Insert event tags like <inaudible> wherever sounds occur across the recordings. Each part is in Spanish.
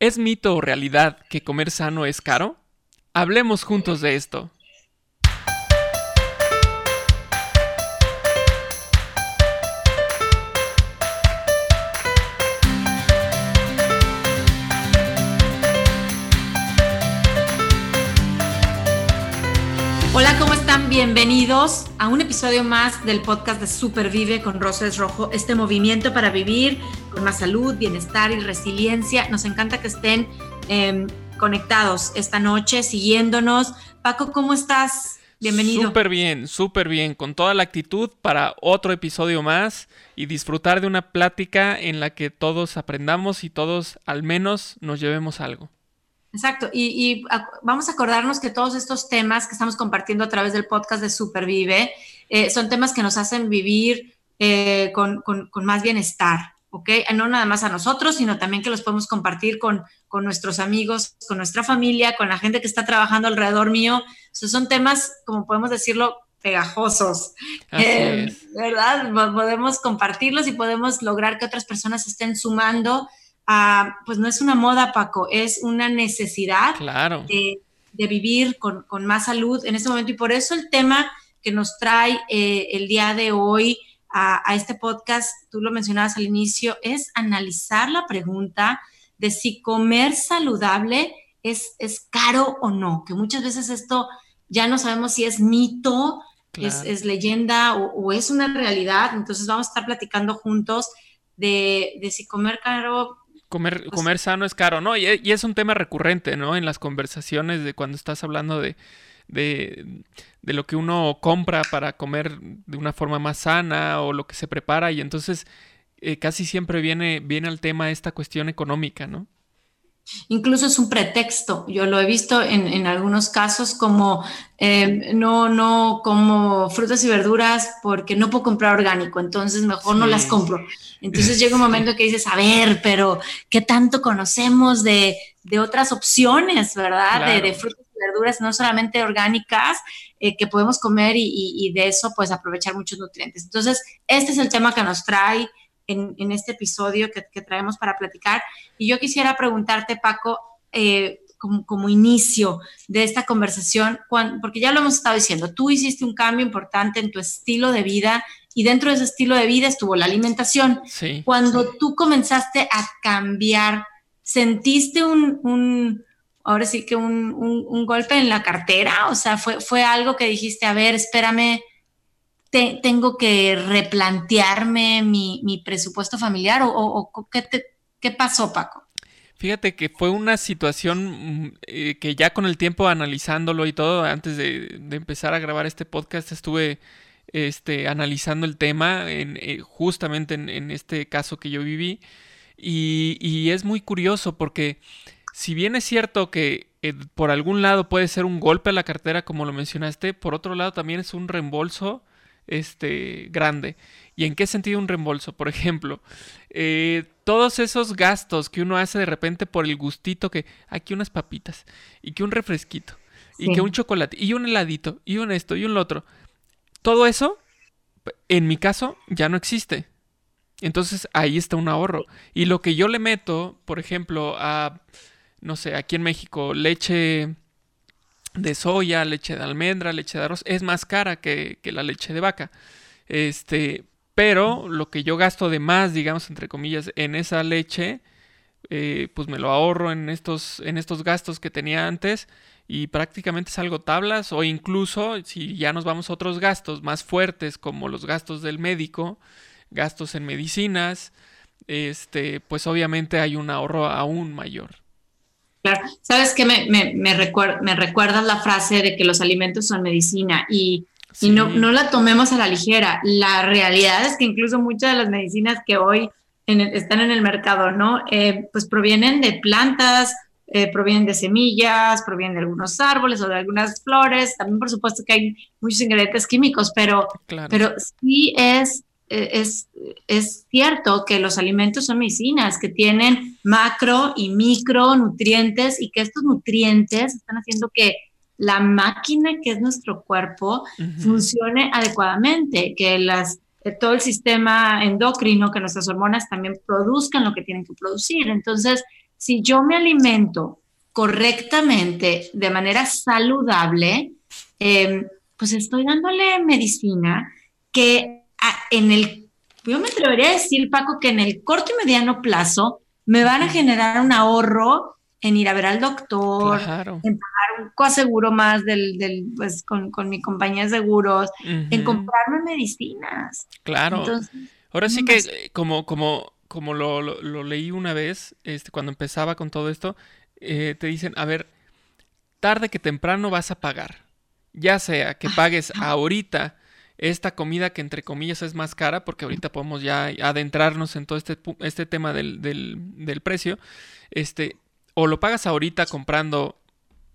¿Es mito o realidad que comer sano es caro? Hablemos juntos de esto. Hola, ¿cómo Bienvenidos a un episodio más del podcast de Supervive con Roses Rojo, este movimiento para vivir con más salud, bienestar y resiliencia. Nos encanta que estén em, conectados esta noche, siguiéndonos. Paco, ¿cómo estás? Bienvenido. Súper bien, súper bien, con toda la actitud para otro episodio más y disfrutar de una plática en la que todos aprendamos y todos al menos nos llevemos algo. Exacto, y, vamos a acordarnos que todos estos temas que estamos compartiendo a través del podcast de Supervive eh, son temas que nos hacen vivir eh, con, más bienestar, ¿ok? No nada más a nosotros, sino también que los podemos compartir con, nuestros amigos, con nuestra familia, con la gente que está trabajando alrededor mío. son temas, como podemos decirlo, pegajosos, eh, ¿verdad? Podemos compartirlos y podemos lograr que otras personas estén sumando pues no es una moda, Paco, es una necesidad de, vivir con, más salud en este momento. Y por eso el tema que nos trae eh, el día de hoy a, este podcast, tú lo mencionabas al inicio, es analizar la pregunta de si comer saludable es, es caro o no, que muchas veces esto ya no sabemos si es mito, es, leyenda o, es una realidad. Entonces vamos a estar platicando juntos de, de si comer caro Comer, pues comer sano es caro, ¿no? Y, es un tema recurrente, ¿no? En las conversaciones de cuando estás hablando de, de, de, lo que uno compra para comer de una forma más sana o lo que se prepara. Y entonces eh, casi siempre viene, viene al tema esta cuestión económica, ¿no? Incluso es un pretexto. Yo lo he visto en, algunos casos como eh, no, no como frutas y verduras porque no puedo comprar orgánico, entonces mejor no las compro. Entonces llega un momento que dices, a ver, pero ¿qué tanto conocemos de, otras opciones, verdad? De, frutas y verduras no solamente orgánicas eh, que podemos comer y, de eso pues aprovechar muchos nutrientes. Entonces, este es el tema que nos trae en, este episodio que, traemos para platicar. Y yo quisiera preguntarte, Paco, eh, como, inicio de esta conversación, porque ya lo hemos estado diciendo, tú hiciste un cambio importante en tu estilo de vida y dentro de ese estilo de vida estuvo la alimentación. Cuando tú comenzaste a cambiar, ¿sentiste un, ahora sí que un, un, golpe en la cartera? O sea, fue, fue algo que dijiste, a ver, espérame, tengo que replantearme mi, presupuesto familiar o, ¿qué, pasó, Paco? Fíjate que fue una situación mm, eh, que ya con el tiempo analizándolo y todo, antes de, empezar a grabar este podcast, estuve este, analizando el tema en, eh, justamente en, este caso que yo viví. Y, es muy curioso porque si bien es cierto que eh, por algún lado puede ser un golpe a la cartera, como lo mencionaste, por otro lado también es un reembolso este, grande. ¿Y en qué sentido un reembolso? Por ejemplo, eh, todos esos gastos que uno hace de repente por el gustito que aquí unas papitas y que un refresquito y que un chocolate y un heladito y un esto y un lo otro. Todo eso, en mi caso, ya no existe. Entonces ahí está un ahorro. Y lo que yo le meto, por ejemplo, a, no sé, aquí en México, leche de soya, leche de almendra, leche de arroz, es más cara que, la leche de vaca. Este, pero lo que yo gasto de más, digamos, entre comillas, en esa leche, eh, pues me lo ahorro en estos, en estos gastos que tenía antes y prácticamente salgo tablas o incluso si ya nos vamos a otros gastos más fuertes como los gastos del médico, gastos en medicinas, este, pues obviamente hay un ahorro aún mayor. Claro, sabes que me, me, me, recuerdas la frase de que los alimentos son medicina y, no, no, la tomemos a la ligera. La realidad es que incluso muchas de las medicinas que hoy están en el mercado, ¿no? Eh, pues provienen de plantas, eh, provienen de semillas, provienen de algunos árboles o de algunas flores. También, por supuesto, que hay muchos ingredientes químicos, pero, pero sí es es, es, cierto que los alimentos son medicinas, que tienen macro y micro nutrientes y que estos nutrientes están haciendo que la máquina que es nuestro cuerpo funcione adecuadamente, que las, eh, todo el sistema endocrino, que nuestras hormonas también produzcan lo que tienen que producir. Entonces, si yo me alimento correctamente, de manera saludable, em, pues estoy dándole medicina que en el, yo me atrevería a decir, Paco, que en el corto y mediano plazo me van a generar un ahorro en ir a ver al doctor, en pagar un coaseguro más del, del pues, con, mi compañía de seguros, en comprarme medicinas. Claro. Ahora sí que eh, como, como, como lo, lo, leí una vez, este, cuando empezaba con todo esto, eh, te dicen, a ver, tarde que temprano vas a pagar. Ya sea que pagues ahorita esta comida que entre comillas es más cara, porque ahorita podemos ya adentrarnos en todo este, este tema del, del, del precio, este, o lo pagas ahorita comprando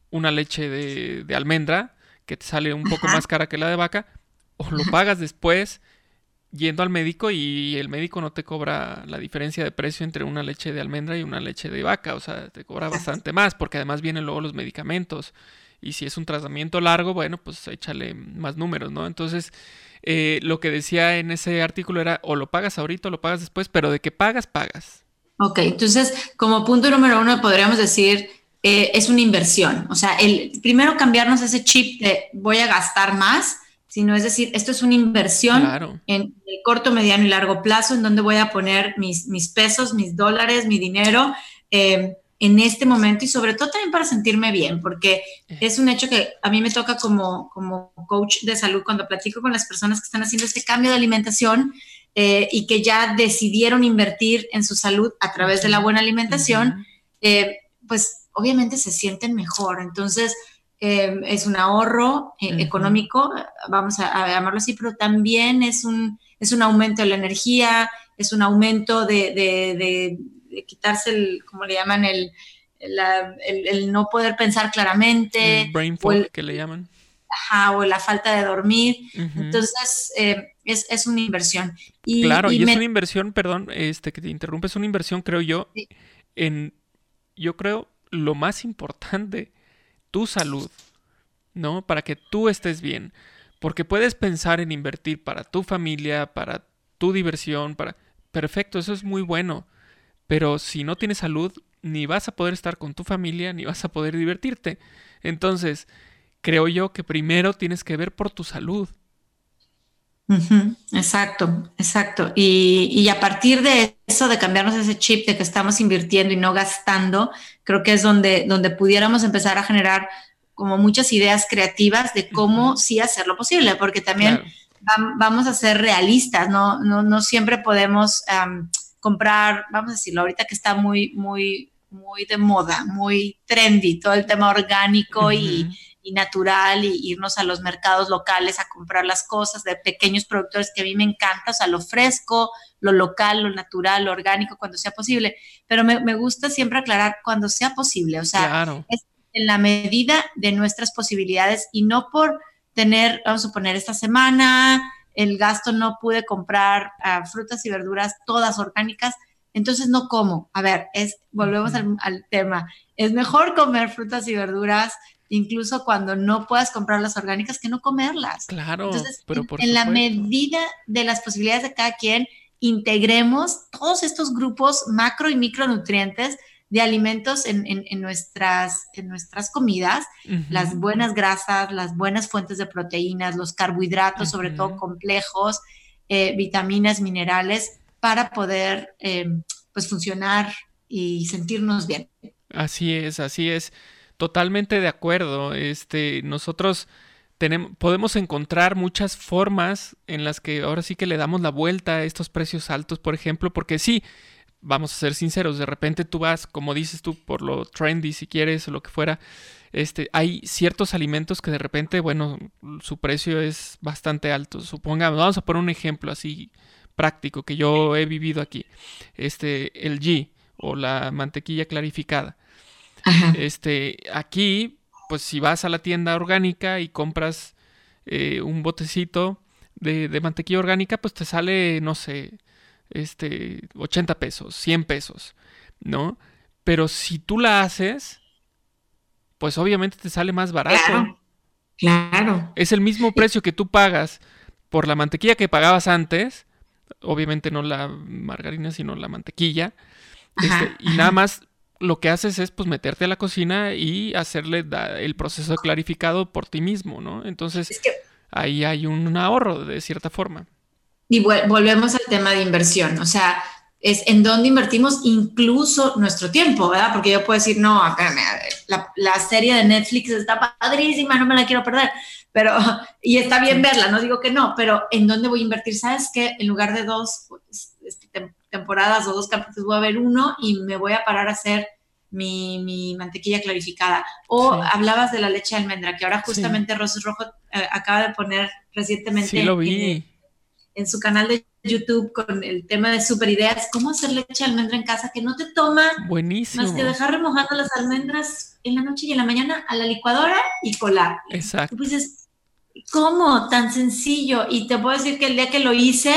una leche de, de almendra, que te sale un poco más cara que la de vaca, o lo pagas después yendo al médico y el médico no te cobra la diferencia de precio entre una leche de almendra y una leche de vaca, o sea, te cobra bastante más, porque además vienen luego los medicamentos. Y si es un tratamiento largo, bueno, pues échale más números, ¿no? Entonces, eh, lo que decía en ese artículo era o lo pagas ahorita o lo pagas después, pero de que pagas, pagas. Ok, entonces, como punto número uno, podríamos decir, eh, es una inversión. O sea, el primero cambiarnos ese chip de voy a gastar más sino es decir, esto es una inversión en el corto, mediano y largo plazo, en donde voy a poner mis, mis pesos, mis dólares, mi dinero eh, en este momento y sobre todo también para sentirme bien, porque eh. es un hecho que a mí me toca como, como coach de salud cuando platico con las personas que están haciendo este cambio de alimentación eh, y que ya decidieron invertir en su salud a través de la buena alimentación, pues obviamente se sienten mejor. Entonces, Em, es un ahorro eh, económico, vamos a, llamarlo así, pero también es un, es un aumento de la energía, es un aumento de, quitarse el, como le llaman, el, el, no poder pensar claramente. El brain fog, que le llaman. Ajá, o la falta de dormir. Entonces, em, es, una inversión. Y, claro, y, es una inversión, perdón, este que te interrumpe, es una inversión, creo yo, en, yo creo, lo más importante tu salud, ¿no? Para que tú estés bien. Porque puedes pensar en invertir para tu familia, para tu diversión, para... Perfecto, eso es muy bueno. Pero si no tienes salud, ni vas a poder estar con tu familia, ni vas a poder divertirte. Entonces, creo yo que primero tienes que ver por tu salud. Exacto, exacto. Y, y, a partir de eso, de cambiarnos ese chip de que estamos invirtiendo y no gastando, creo que es donde, donde pudiéramos empezar a generar como muchas ideas creativas de cómo sí hacerlo posible, porque también vamos a ser realistas, no, no, no siempre podemos comprar, vamos a decirlo, ahorita que está muy, muy, muy de moda, muy trendy, todo el tema orgánico y y natural y irnos a los mercados locales a comprar las cosas de pequeños productores que a mí me encanta, o sea, lo fresco, lo local, lo natural, lo orgánico, cuando sea posible. Pero me, gusta siempre aclarar cuando sea posible, o sea, es en la medida de nuestras posibilidades y no por tener, vamos a poner esta semana, el gasto no pude comprar ah, frutas y verduras todas orgánicas, entonces no como. A ver, es, volvemos al, al, tema. Es mejor comer frutas y verduras incluso cuando no puedas comprar las orgánicas, que no comerlas. Claro, pero por en, la medida de las posibilidades de cada quien, integremos todos estos grupos macro y micronutrientes de alimentos en, nuestras, en nuestras comidas, las buenas grasas, las buenas fuentes de proteínas, los carbohidratos, sobre todo complejos, eh, vitaminas, minerales, para poder eh, pues funcionar y sentirnos bien. Así es, así es. Totalmente de acuerdo. Este, nosotros tenemos, podemos encontrar muchas formas en las que ahora sí que le damos la vuelta a estos precios altos, por ejemplo, porque sí, vamos a ser sinceros, de repente tú vas, como dices tú, por lo trendy, si quieres, o lo que fuera, este, hay ciertos alimentos que de repente, bueno, su precio es bastante alto. Supongamos, vamos a poner un ejemplo así práctico que yo he vivido aquí. Este, el G o la mantequilla clarificada. Este, aquí, pues si vas a la tienda orgánica y compras eh, un botecito de, mantequilla orgánica, pues te sale, no sé, este, 80 pesos, 100 pesos, ¿no? Pero si tú la haces, pues obviamente te sale más barato. Claro, claro. Es el mismo precio que tú pagas por la mantequilla que pagabas antes, obviamente no la margarina, sino la mantequilla, este, y nada más lo que haces es pues meterte a la cocina y hacerle el proceso clarificado por ti mismo, ¿no? Entonces ahí hay un ahorro de cierta forma. Y volvemos al tema de inversión, o sea, es en dónde invertimos incluso nuestro tiempo, ¿verdad? Porque yo puedo decir, no, la, la serie de Netflix está padrísima, no me la quiero perder, pero, <laughs> y está bien verla, no digo que no, pero ¿en dónde voy a invertir? ¿Sabes qué? En lugar de dos pues, este, temporadas o dos capítulos, voy a ver uno y me voy a parar a hacer mi, mantequilla clarificada. O hablabas de la leche de almendra, que ahora justamente Rosas Rojo eh, acaba de poner recientemente. Sí, lo vi. En, su canal de YouTube con el tema de super ideas, cómo hacer leche de almendra en casa que no te toma Buenísimo. más que dejar remojando las almendras en la noche y en la mañana a la licuadora y colar. Exacto. dices, ¿cómo? Tan sencillo. Y te puedo decir que el día que lo hice,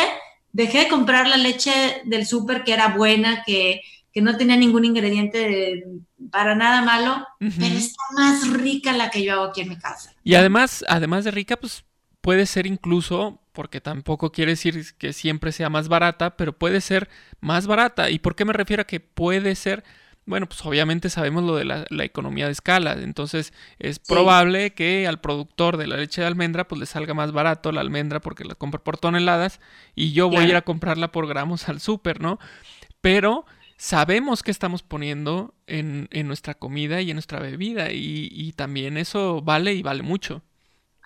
dejé de comprar la leche del súper que era buena, que, no tenía ningún ingrediente para nada malo, pero está más rica la que yo hago aquí en mi casa. Y además, además de rica, pues puede ser incluso, porque tampoco quiere decir que siempre sea más barata, pero puede ser más barata. ¿Y por qué me refiero a que puede ser? Bueno, pues obviamente sabemos lo de la, economía de escala, entonces es probable que al productor de la leche de almendra pues le salga más barato la almendra porque la compra por toneladas y yo voy a ir a comprarla por gramos al súper, ¿no? Pero sabemos que estamos poniendo en, nuestra comida y en nuestra bebida y, también eso vale y vale mucho.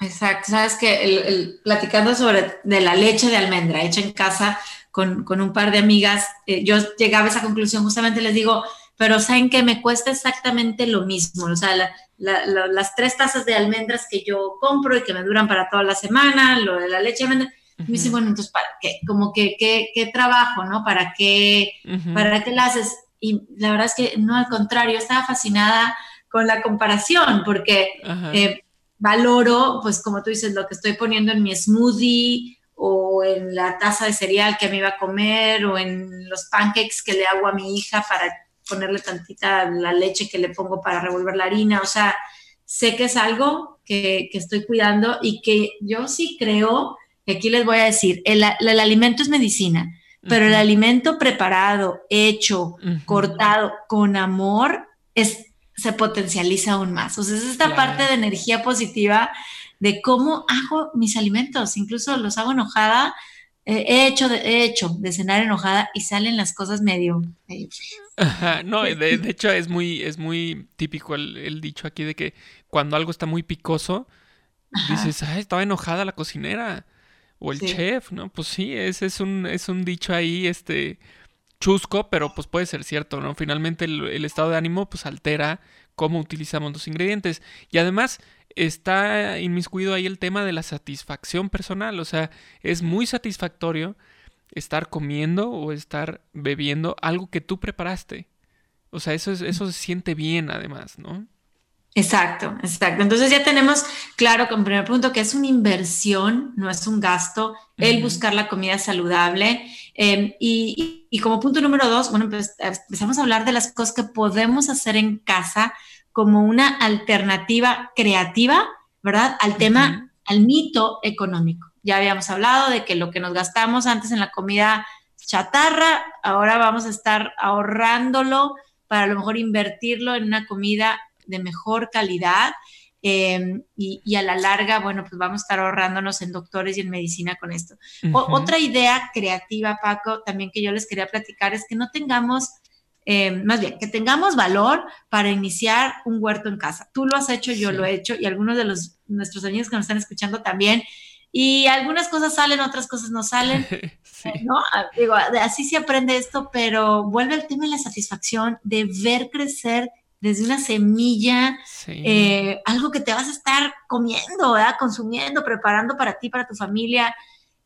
Exacto, sabes que el, platicando sobre de la leche de almendra hecha en casa con, un par de amigas, eh, yo llegaba a esa conclusión, justamente les digo, pero saben que me cuesta exactamente lo mismo. O sea, las tres tazas de almendras que yo compro y que me duran para toda la semana, lo de la leche de almendras, me dice, bueno, entonces, ¿para qué? Como que, ¿qué, trabajo, no? ¿Para qué, ¿Para qué la haces? Y la verdad es que no, al contrario, estaba fascinada con la comparación, porque eh, valoro, pues como tú dices, lo que estoy poniendo en mi smoothie o en la taza de cereal que me iba a comer o en los pancakes que le hago a mi hija para ponerle tantita la leche que le pongo para revolver la harina, o sea, sé que es algo que, estoy cuidando y que yo sí creo, que aquí les voy a decir, el, alimento es medicina, pero el alimento preparado, hecho, cortado con amor, es, se potencializa aún más. O sea, es esta parte de energía positiva de cómo hago mis alimentos, incluso los hago enojada, he hecho, de, he hecho de cenar enojada y salen las cosas medio, no, <laughs> de, hecho es muy, es muy típico el, dicho aquí de que cuando algo está muy picoso, dices, ay, estaba enojada la cocinera o el chef, ¿no? Pues sí, ese es un, es un dicho ahí, este, chusco, pero pues puede ser cierto, ¿no? Finalmente el, estado de ánimo pues altera cómo utilizamos los ingredientes. Y además está inmiscuido ahí el tema de la satisfacción personal, o sea, es muy satisfactorio estar comiendo o estar bebiendo algo que tú preparaste. O sea, eso, es, eso se siente bien además, ¿no? Exacto, exacto. Entonces ya tenemos claro como primer punto que es una inversión, no es un gasto, el buscar la comida saludable. Em, y, como punto número dos, bueno, pues empezamos a hablar de las cosas que podemos hacer en casa como una alternativa creativa, ¿verdad? Al tema, al mito económico. Ya habíamos hablado de que lo que nos gastamos antes en la comida chatarra, ahora vamos a estar ahorrándolo para a lo mejor invertirlo en una comida de mejor calidad. Em, y, a la larga, bueno, pues vamos a estar ahorrándonos en doctores y en medicina con esto. otra idea creativa, Paco, también que yo les quería platicar es que no tengamos, em, más bien, que tengamos valor para iniciar un huerto en casa. Tú lo has hecho, yo lo he hecho y algunos de los, nuestros amigos que nos están escuchando también. Y algunas cosas salen, otras cosas no salen. <laughs> ¿no? Ah, digo, así se aprende esto, pero vuelve el tema de la satisfacción de ver crecer desde una semilla, eh, algo que te vas a estar comiendo, ¿verdad? consumiendo, preparando para ti, para tu familia,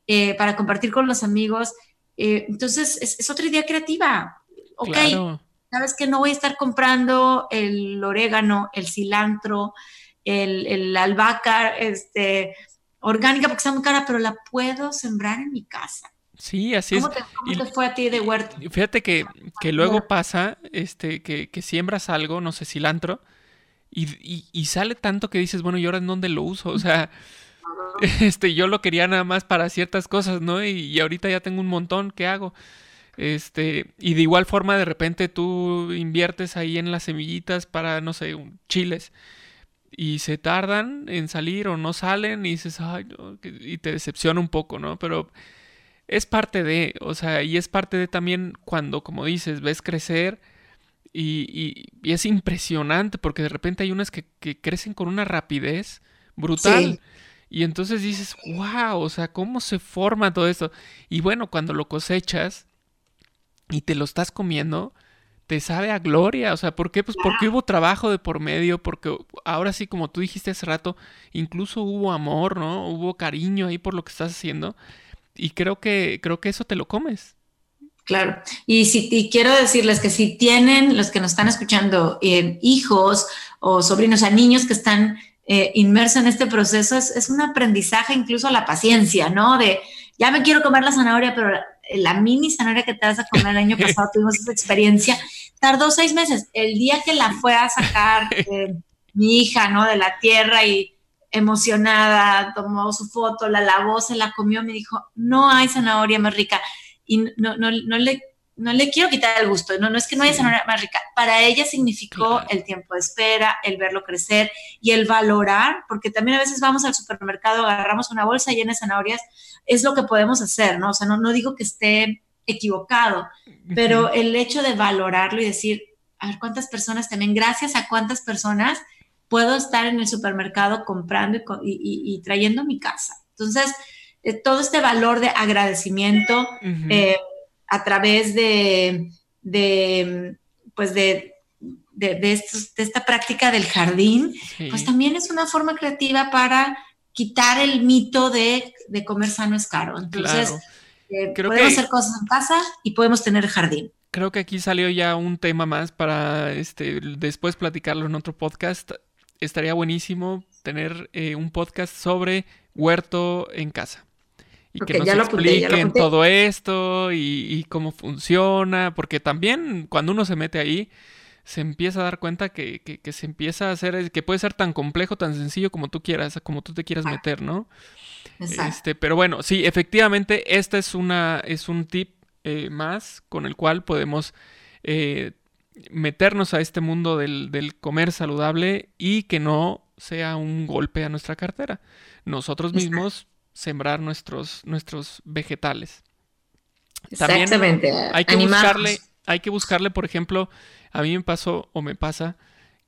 eh, para compartir con los amigos. Eh, entonces, es, otra idea creativa. Ok, sabes que no voy a estar comprando el orégano, el cilantro, el, el albahaca, este, orgánica porque está muy cara, pero la puedo sembrar en mi casa. Sí, así es. ¿Cómo te fue a ti de huerto? Fíjate que, que luego pasa este, que, que, siembras algo, no sé, cilantro, y, y, sale tanto que dices, bueno, ¿y ahora en dónde lo uso? O sea, <laughs> <laughs> este, yo lo quería nada más para ciertas cosas, ¿no? Y, y ahorita ya tengo un montón, ¿qué hago? Este, y de igual forma, de repente tú inviertes ahí en las semillitas para, no sé, chiles. Y se tardan en salir o no salen y dices, ay, no, y te decepciona un poco, ¿no? Pero es parte de, o sea, y es parte de también cuando, como dices, ves crecer y, y, es impresionante porque de repente hay unas que, que crecen con una rapidez brutal. Y entonces dices, wow, o sea, ¿cómo se forma todo esto? Y bueno, cuando lo cosechas y te lo estás comiendo, te sabe a gloria. O sea, ¿por qué? Pues porque hubo trabajo de por medio, porque ahora sí, como tú dijiste hace rato, incluso hubo amor, ¿no? Hubo cariño ahí por lo que estás haciendo. Y creo que, creo que eso te lo comes. Claro. Y, si, y quiero decirles que si tienen, los que nos están escuchando, eh, hijos o sobrinos, o niños que están eh, inmersos en este proceso, es, es un aprendizaje incluso a la paciencia, ¿no? De, ya me quiero comer la zanahoria, pero la mini zanahoria que te vas a comer el año <laughs> pasado, tuvimos esa experiencia, tardó seis meses. El día que la fue a sacar <laughs> eh, mi hija, ¿no? De la tierra y emocionada, tomó su foto, la lavó, se la comió, me dijo, no hay zanahoria más rica. Y no, no, no le no le quiero quitar el gusto, no, no es que no haya zanahoria más rica, para ella significó el tiempo de espera, el verlo crecer y el valorar, porque también a veces vamos al supermercado, agarramos una bolsa llena de zanahorias, es lo que podemos hacer, ¿no? O sea, no, no digo que esté equivocado, pero el hecho de valorarlo y decir, a ver cuántas personas también, gracias a cuántas personas puedo estar en el supermercado comprando y, trayendo a mi casa. Entonces, eh, todo este valor de agradecimiento, eh, a través de, pues de, de, esta práctica del jardín, pues también es una forma creativa para quitar el mito de, comer sano es caro. Entonces, eh, podemos hacer cosas en casa y podemos tener jardín. Creo que aquí salió ya un tema más para este, después platicarlo en otro podcast. Estaría buenísimo tener eh, un podcast sobre huerto en casa. Y que nos expliquen todo esto y, cómo funciona, porque también cuando uno se mete ahí, se empieza a dar cuenta que, que, se empieza a hacer, que puede ser tan complejo, tan sencillo como tú quieras, como tú te quieras meter, ¿no? Este, pero bueno, sí, efectivamente, este es, una, es un tip eh, más con el cual podemos eh, meternos a este mundo del, del, comer saludable y que no sea un golpe a nuestra cartera. Nosotros mismos sembrar nuestros, nuestros vegetales. Exactamente. hay que buscarle, hay que buscarle, por ejemplo, a mí me pasó o me pasa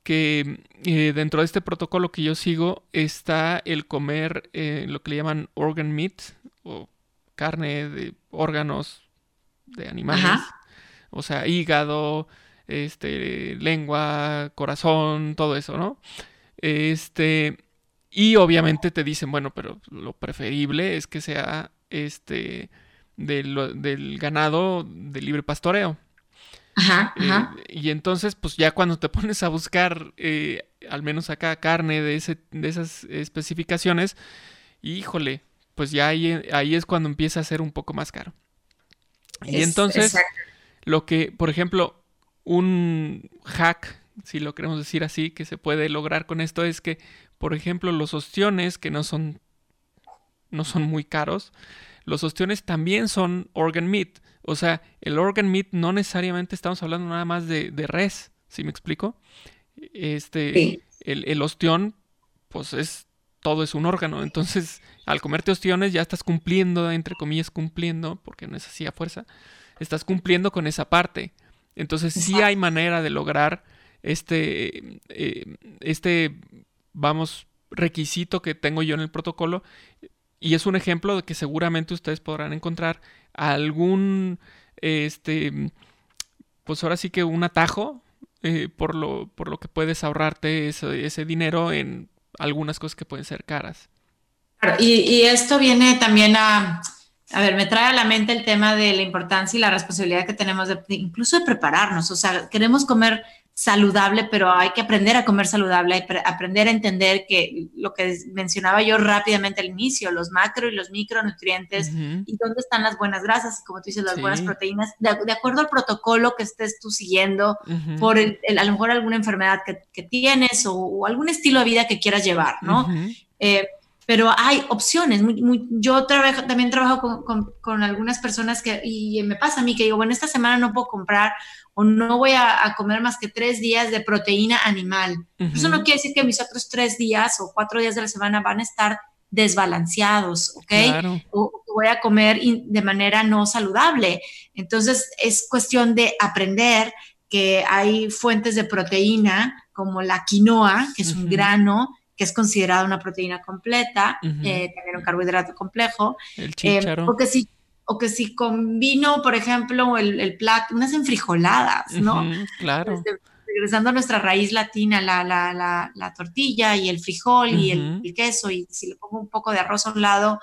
que eh, dentro de este protocolo que yo sigo está el comer eh, lo que le llaman organ meat o carne de órganos de animales. O sea, hígado, este, lengua, corazón, todo eso, ¿no? Este, y obviamente te dicen, bueno, pero lo preferible es que sea este del, ganado de libre pastoreo. Ajá, eh, ajá. y entonces, pues ya cuando te <laughs> pones a buscar, eh, al menos acá, carne de, ese, de esas especificaciones, híjole, pues ya ahí, ahí es cuando empieza a ser un poco más caro. y entonces, lo que, por ejemplo, un hack, si lo queremos decir así, que se puede lograr con esto es que por ejemplo, los ostiones, que no son, no son muy caros, los ostiones también son organ meat. O sea, el organ meat no necesariamente estamos hablando nada más de, res, ¿sí me explico? Este, el, el ostión, pues es, todo es un órgano. Entonces, al comerte ostiones ya estás cumpliendo, entre comillas, cumpliendo, porque no es así a fuerza, estás cumpliendo con esa parte. Entonces, sí hay manera de lograr este, eh, este vamos, requisito que tengo yo en el protocolo. Y es un ejemplo de que seguramente ustedes podrán encontrar algún, este, pues ahora sí que un atajo eh, por, lo, por lo que puedes ahorrarte ese, ese, dinero en algunas cosas que pueden ser caras. Y, y, esto viene también a, a ver, me trae a la mente el tema de la importancia y la responsabilidad que tenemos de incluso de prepararnos. O sea, queremos comer saludable, pero hay que aprender a comer saludable, hay que aprender a entender que lo que mencionaba yo rápidamente al inicio, los macro y los micronutrientes y dónde están las buenas grasas y como tú dices, las buenas proteínas, de, acuerdo al protocolo que estés tú siguiendo, por el, a lo mejor alguna enfermedad que, tienes o, algún estilo de vida que quieras llevar, ¿no? Eh, pero hay opciones. yo trabajo, también trabajo con, algunas personas que, y me pasa a mí que digo, bueno, esta semana no puedo comprar o no voy a, comer más que tres días de proteína animal. Eso no quiere decir que mis otros tres días o cuatro días de la semana van a estar desbalanceados, ¿ok? O voy a comer de manera no saludable. Entonces es cuestión de aprender que hay fuentes de proteína como la quinoa, que es un grano que es considerada una proteína completa, eh, también un carbohidrato complejo. El eh, o, que si, o que si combino, por ejemplo, el, el plato, unas enfrijoladas, ¿no? claro. Este, regresando a nuestra raíz latina, la, la, la, la tortilla y el frijol y el, queso, y si le pongo un poco de arroz a un lado,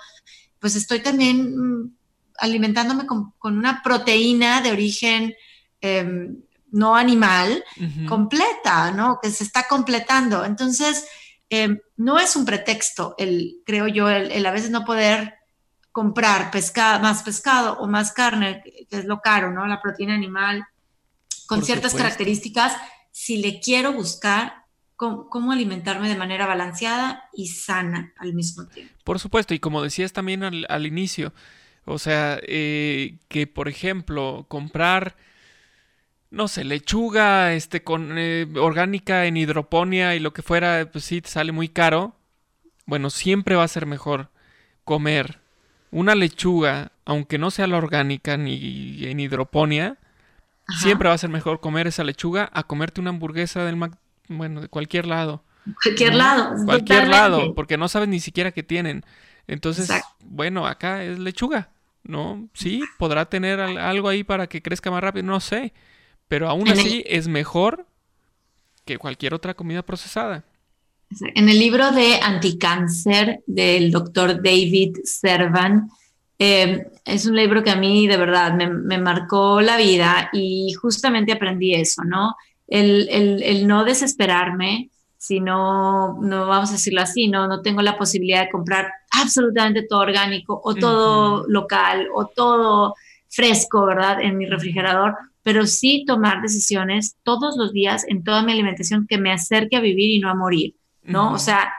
pues estoy también mm, alimentándome con, con, una proteína de origen em, no animal completa, ¿no? Que se está completando. Entonces, em, no es un pretexto, el, creo yo, el, a veces no poder comprar más pescado o más carne, que es lo caro, ¿no? La proteína animal, con ciertas características, si le quiero buscar cómo, alimentarme de manera balanceada y sana al mismo tiempo. Por supuesto, y como decías también al, inicio, o sea, eh, que por ejemplo, comprar no sé, lechuga, este, con eh, orgánica en hidroponía y lo que fuera, pues sí, te sale muy caro. Bueno, siempre va a ser mejor comer una lechuga, aunque no sea la orgánica ni en hidroponía, siempre va a ser mejor comer esa lechuga a comerte una hamburguesa del bueno, de cualquier lado. Cualquier lado. Cualquier lado, porque no sabes ni siquiera qué tienen. Entonces, bueno, acá es lechuga, ¿no? Sí, podrá tener algo ahí para que crezca más rápido, no sé pero aún así es mejor que cualquier otra comida procesada. En el libro de Anticáncer del doctor David Servan, eh, es un libro que a mí de verdad me, marcó la vida y justamente aprendí eso, ¿no? El, no desesperarme, si no, no vamos a decirlo así, no, no tengo la posibilidad de comprar absolutamente todo orgánico o todo local o todo fresco, ¿verdad? En mi refrigerador, pero sí tomar decisiones todos los días en toda mi alimentación que me acerque a vivir y no a morir, ¿no? O sea,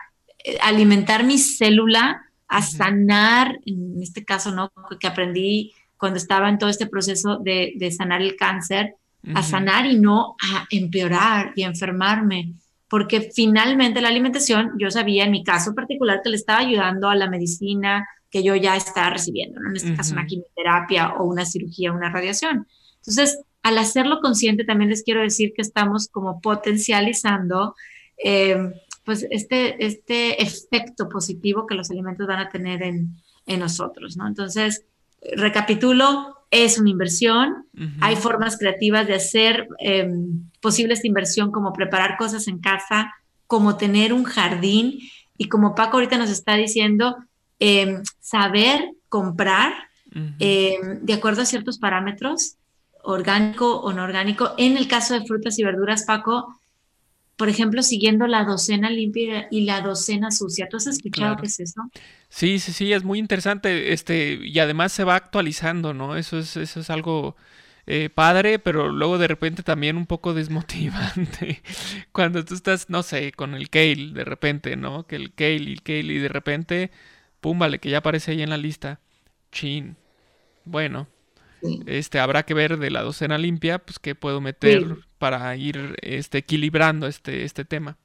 eh, alimentar mi célula a sanar, en este caso, ¿no? Que aprendí cuando estaba en todo este proceso de, de sanar el cáncer, a sanar y no a empeorar y a enfermarme. Porque finalmente la alimentación, yo sabía en mi caso particular que le estaba ayudando a la medicina que yo ya estaba recibiendo, ¿no? En este caso una quimioterapia o una cirugía, una radiación. Entonces, al hacerlo consciente, también les quiero decir que estamos como potencializando eh, pues este, este efecto positivo que los alimentos van a tener en, nosotros, ¿no? Entonces, recapitulo, es una inversión, hay formas creativas de hacer em, posible esta inversión, como preparar cosas en casa, como tener un jardín. Y como Paco ahorita nos está diciendo, em, saber comprar em, de acuerdo a ciertos parámetros orgánico o no orgánico. En el caso de frutas y verduras, Paco, por ejemplo, siguiendo la docena limpia y la docena sucia. ¿Tú has escuchado qué es eso? Sí, sí, sí, es muy interesante. Este, y además se va actualizando, ¿no? Eso es, eso es algo eh, padre, pero luego de repente también un poco <laughs> desmotivante. Cuando tú estás, no sé, con el kale, de repente, ¿no? Que el kale y el kale, y de repente, pum, vale, que ya aparece ahí en la lista. Chin. Bueno, este, habrá que ver de la docena limpia, pues qué puedo meter para ir este, equilibrando este, este tema.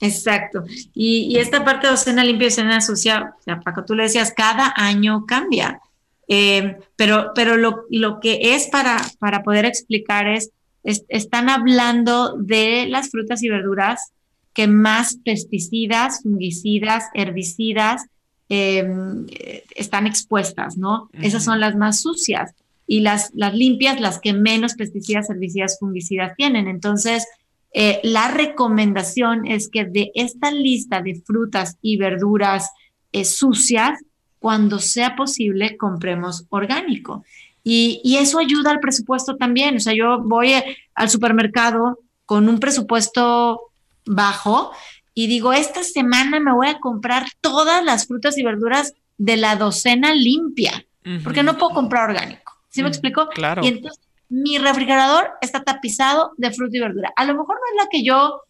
Exacto. Y, esta parte de docena limpia y docena sucia, o sea, Paco, tú le decías, cada año cambia. Eh, pero pero lo, lo, que es para, para poder explicar es, están hablando de las frutas y verduras que más pesticidas, fungicidas, herbicidas em, están expuestas, ¿no? Esas son las más sucias y las, las limpias las que menos pesticidas, herbicidas, fungicidas tienen. Entonces, eh, la recomendación es que de esta lista de frutas y verduras eh, sucias, cuando sea posible, compremos orgánico. Y, y, eso ayuda al presupuesto también. O sea, yo voy al supermercado con un presupuesto bajo y digo, esta semana me voy a comprar todas las frutas y verduras de la docena limpia, porque no puedo comprar orgánico. ¿Sí me explico? Claro. Y entonces mi refrigerador está tapizado de fruta y verdura. A lo mejor no es la que yo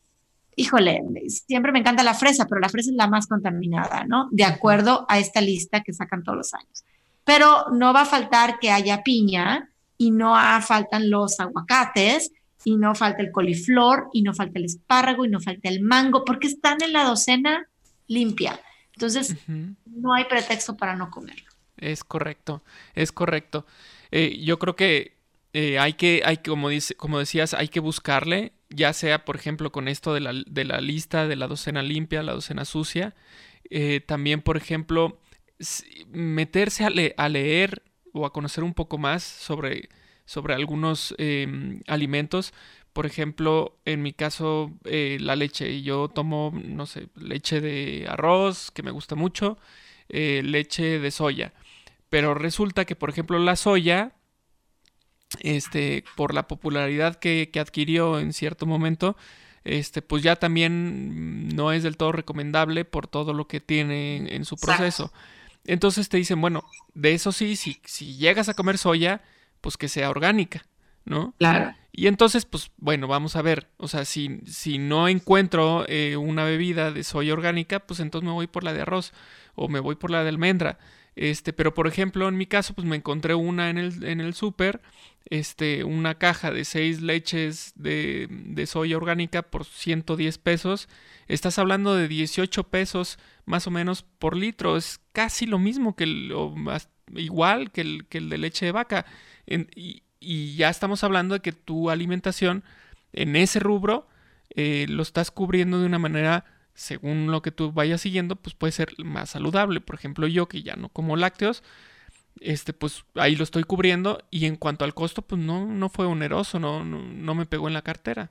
híjole, siempre me encanta la fresa, pero la fresa es la más contaminada, ¿no? De acuerdo a esta lista que sacan todos los años. Pero no va a faltar que haya piña y no faltan los aguacates y no falta el coliflor y no falta el espárrago y no falta el mango porque están en la docena limpia. Entonces, no hay pretexto para no comerlo. Es correcto, es correcto. Eh, yo creo que eh, hay que, hay, como, dice, como decías, hay que buscarle, ya sea, por ejemplo, con esto de la, de la lista de la docena limpia, la docena sucia. Eh, también, por ejemplo, meterse a, leer o a conocer un poco más sobre, sobre algunos em, alimentos. Por ejemplo, en mi caso, la leche. Yo tomo, no sé, leche de arroz, que me gusta mucho, leche de soya. Pero resulta que, por ejemplo, la soya, este, por la popularidad que, adquirió en cierto momento, este, pues ya también no es del todo recomendable por todo lo que tiene en, su proceso. Entonces te dicen, bueno, de eso sí, si, si llegas a comer soya, pues que sea orgánica, ¿no? Claro. Y entonces, pues bueno, vamos a ver, o sea, si, si no encuentro eh, una bebida de soya orgánica, pues entonces me voy por la de arroz o me voy por la de almendra. Este, pero por ejemplo, en mi caso, pues me encontré una en el, en el súper, este, una caja de seis leches de, de, soya orgánica por 110 pesos. Estás hablando de 18 pesos más o menos por litro. Es casi lo mismo que el, o más, igual que el, que el de leche de vaca. y, ya estamos hablando de que tu alimentación en ese rubro eh, lo estás cubriendo de una manera según lo que tú vayas siguiendo, pues puede ser más saludable. Por ejemplo, yo que ya no como lácteos, este, pues ahí lo estoy cubriendo y en cuanto al costo, pues no, no fue oneroso, no, no, me pegó en la cartera.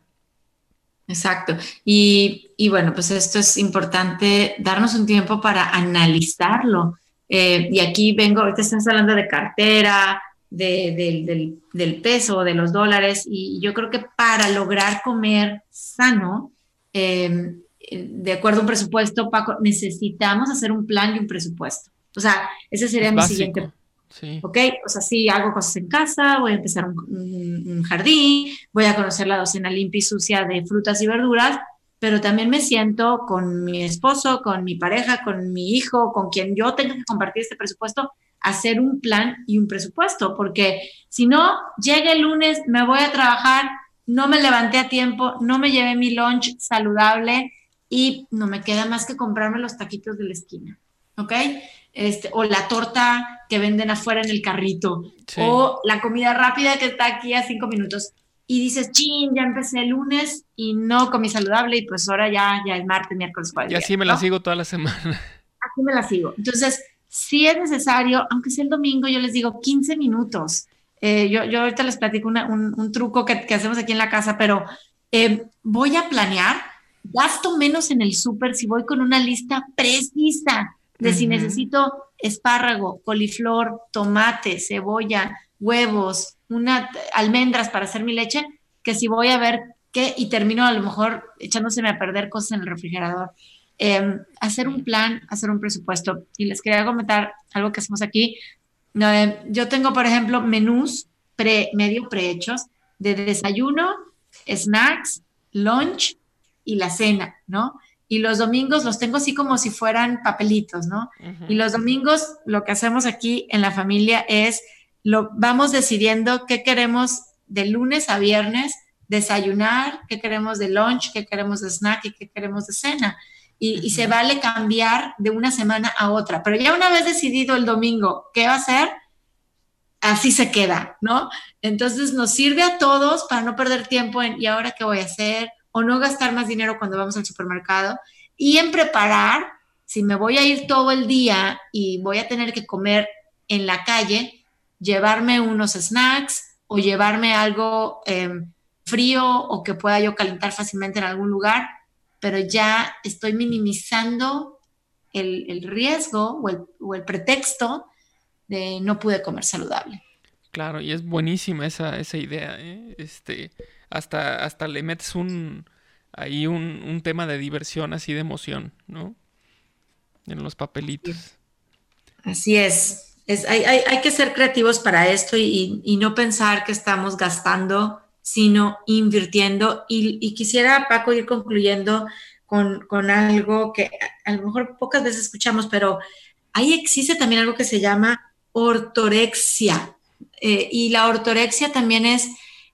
Exacto. Y, bueno, pues esto es importante, darnos un tiempo para analizarlo. Eh, y aquí vengo, ahorita estás hablando de cartera, del, del, peso, de los dólares, y yo creo que para lograr comer sano, eh, de acuerdo a un presupuesto, Paco, necesitamos hacer un plan y un presupuesto. O sea, ese sería mi siguiente. Sí. ¿Ok? O sea, sí, hago cosas en casa, voy a empezar un, jardín, voy a conocer la docena limpia y sucia de frutas y verduras, pero también me siento con mi esposo, con mi pareja, con mi hijo, con quien yo tenga que compartir este presupuesto, hacer un plan y un presupuesto, porque si no, llega el lunes, me voy a trabajar, no me levanté a tiempo, no me llevé mi lunch saludable, y no me queda más que comprarme los taquitos de la esquina, ¿ok? Este, o la torta que venden afuera en el carrito, o la comida rápida que está aquí a cinco minutos. Y dices, chin, ya empecé el lunes y no comí saludable y pues ahora ya, ya es martes, miércoles, jueves. Y así me la sigo toda la semana. Así me la sigo. Entonces, si es necesario, aunque sea el domingo, yo les digo 15 minutos. Eh, yo, yo ahorita les platico un, truco que, que, hacemos aquí en la casa, pero eh, voy a planear gasto menos en el súper si voy con una lista precisa de si necesito espárrago, coliflor, tomate, cebolla, huevos, una, almendras para hacer mi leche, que si voy a ver qué y termino a lo mejor echándoseme a perder cosas en el refrigerador. Em, hacer un plan, hacer un presupuesto. Y les quería comentar algo que hacemos aquí. yo tengo, por ejemplo, menús pre, medio prehechos de desayuno, snacks, lunch y la cena, ¿no? Y los domingos los tengo así como si fueran papelitos, ¿no? Y los domingos lo que hacemos aquí en la familia es, lo vamos decidiendo qué queremos de lunes a viernes desayunar, qué queremos de lunch, qué queremos de snack y qué queremos de cena. Y, y, se vale cambiar de una semana a otra. Pero ya una vez decidido el domingo qué va a hacer, así se queda, ¿no? Entonces nos sirve a todos para no perder tiempo en, ¿y ahora qué voy a hacer? O no gastar más dinero cuando vamos al supermercado y en preparar, si me voy a ir todo el día y voy a tener que comer en la calle, llevarme unos snacks o llevarme algo em, frío o que pueda yo calentar fácilmente en algún lugar, pero ya estoy minimizando el, riesgo o el, o el, pretexto de no pude comer saludable. Claro, y es buenísima esa, esa idea. ¿eh? Este, hasta, hasta le metes un ahí un, tema de diversión, así de emoción, ¿no? En los papelitos. Así es. es hay, hay, hay, que ser creativos para esto y, no pensar que estamos gastando sino invirtiendo. Y, quisiera, Paco, ir concluyendo con, con, algo que a lo mejor pocas veces escuchamos, pero ahí existe también algo que se llama ortorexia. Eh, y la ortorexia también es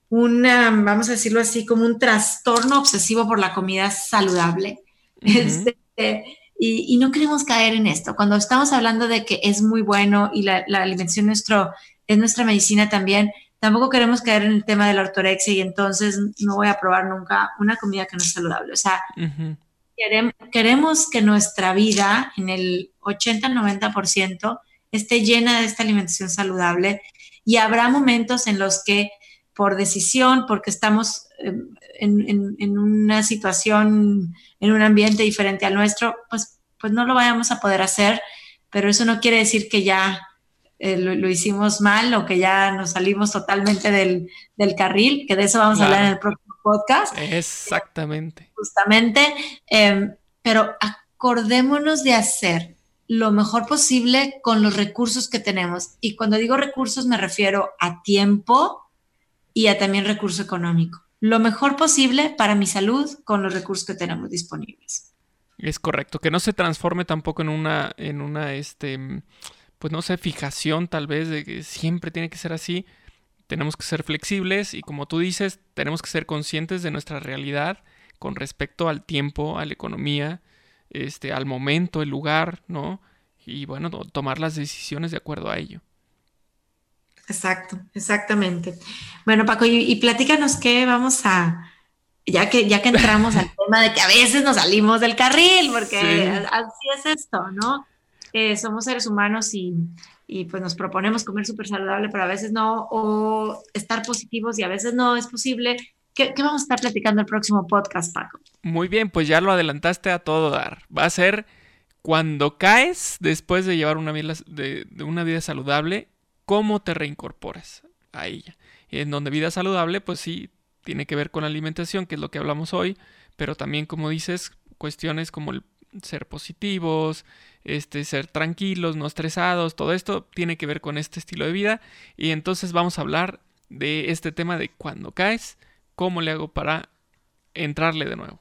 una, vamos a decirlo así, como un trastorno obsesivo por la comida saludable. Este, y, no queremos caer en esto. Cuando estamos hablando de que es muy bueno y la, alimentación nuestro, es nuestra medicina también, tampoco queremos caer en el tema de la ortorexia y entonces no voy a probar nunca una comida que no es saludable. O sea, queremos, que nuestra vida en el 80-90% esté llena de esta alimentación saludable y habrá momentos en los que por decisión, porque estamos em, en, una situación, en un ambiente diferente al nuestro, pues, pues no lo vayamos a poder hacer, pero eso no quiere decir que ya eh, lo, hicimos mal o que ya nos salimos totalmente del, carril, que de eso vamos a hablar en el próximo podcast. Exactamente. Justamente, em, pero acordémonos de hacer lo mejor posible con los recursos que tenemos. Y cuando digo recursos me refiero a tiempo y a también recurso económico. Lo mejor posible para mi salud con los recursos que tenemos disponibles. Es correcto, que no se transforme tampoco en una, en una, este, pues no sé, fijación tal vez de que siempre tiene que ser así. Tenemos que ser flexibles y como tú dices, tenemos que ser conscientes de nuestra realidad con respecto al tiempo, a la economía, este, al momento, el lugar, ¿no? Y bueno, tomar las decisiones de acuerdo a ello. Exacto, exactamente. Bueno, Paco, y, platícanos qué vamos a, ya que, ya que entramos al <laughs> tema de que a veces nos salimos del carril, porque así es esto, ¿no? somos seres humanos y, y, pues nos proponemos comer súper saludable, pero a veces no, o estar positivos y a veces no es posible. ¿Qué, vamos a estar platicando el próximo podcast, Paco? Muy bien, pues ya lo adelantaste a todo dar. Va a ser cuando caes después de llevar una vida, de, una vida saludable, ¿cómo te reincorporas a ella? En donde vida saludable, pues sí, tiene que ver con la alimentación, que es lo que hablamos hoy, pero también, como dices, cuestiones como el ser positivos, este, ser tranquilos, no estresados, todo esto tiene que ver con este estilo de vida. Y entonces vamos a hablar de este tema de cuando caes, ¿Cómo le hago para entrarle de nuevo?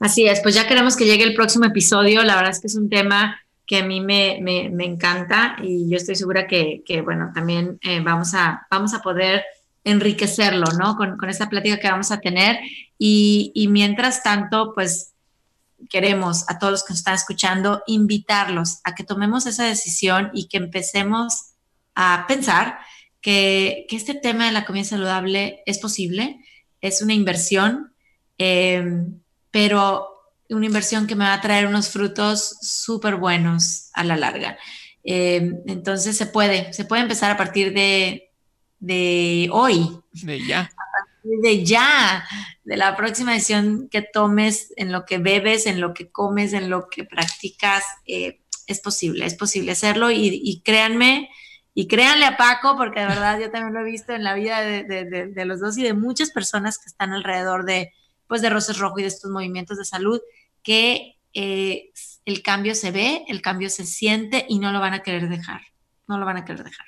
Así es, pues ya queremos que llegue el próximo episodio. La verdad es que es un tema que a mí me, encanta y yo estoy segura que, bueno, también eh, vamos, a, vamos a poder enriquecerlo, ¿no? Con, con esta plática que vamos a tener. Y, y, mientras tanto, pues queremos a todos los que nos están escuchando invitarlos a que tomemos esa decisión y que empecemos a pensar que, este tema de la comida saludable es posible, es una inversión, em, pero una inversión que me va a traer unos frutos súper buenos a la larga. Em, entonces se puede, se puede empezar a partir de, de hoy. De ya. A partir de ya, de la próxima decisión que tomes en lo que bebes, en lo que comes, en lo que practicas, eh, es posible, es posible hacerlo y, y créanme, y créanle a Paco, porque de verdad yo también lo he visto en la vida de, los dos y de muchas personas que están alrededor de, pues, de Roses Rojo y de estos movimientos de salud, que eh, el cambio se ve, el cambio se siente y no lo van a querer dejar. No lo van a querer dejar.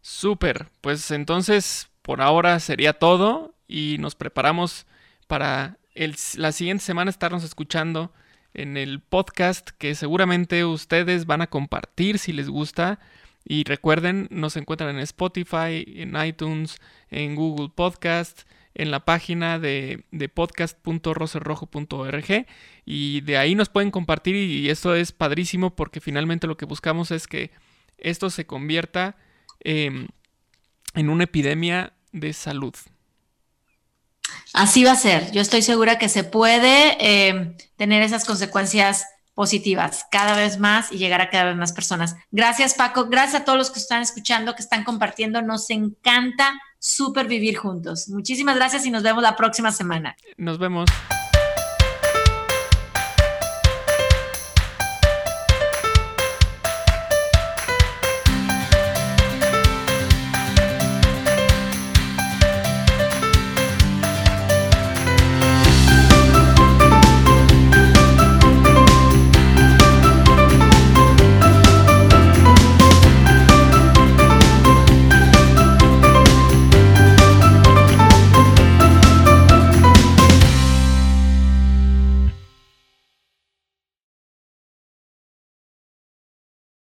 Súper. Pues entonces, por ahora sería todo y nos preparamos para la siguiente semana estarnos escuchando en el podcast que seguramente ustedes van a compartir si les gusta y recuerden, nos encuentran en Spotify, en iTunes, en Google Podcast, en la página de, de podcast.roserrojo.org y de ahí nos pueden compartir y, esto es padrísimo porque finalmente lo que buscamos es que esto se convierta em, en una epidemia de salud. Así va a ser. Yo estoy segura que se puede em, tener esas consecuencias positivas cada vez más y llegar a cada vez más personas. Gracias Paco, gracias a todos los que están escuchando, que están compartiendo. Nos encanta súper vivir juntos. Muchísimas gracias y nos vemos la próxima semana. Nos vemos.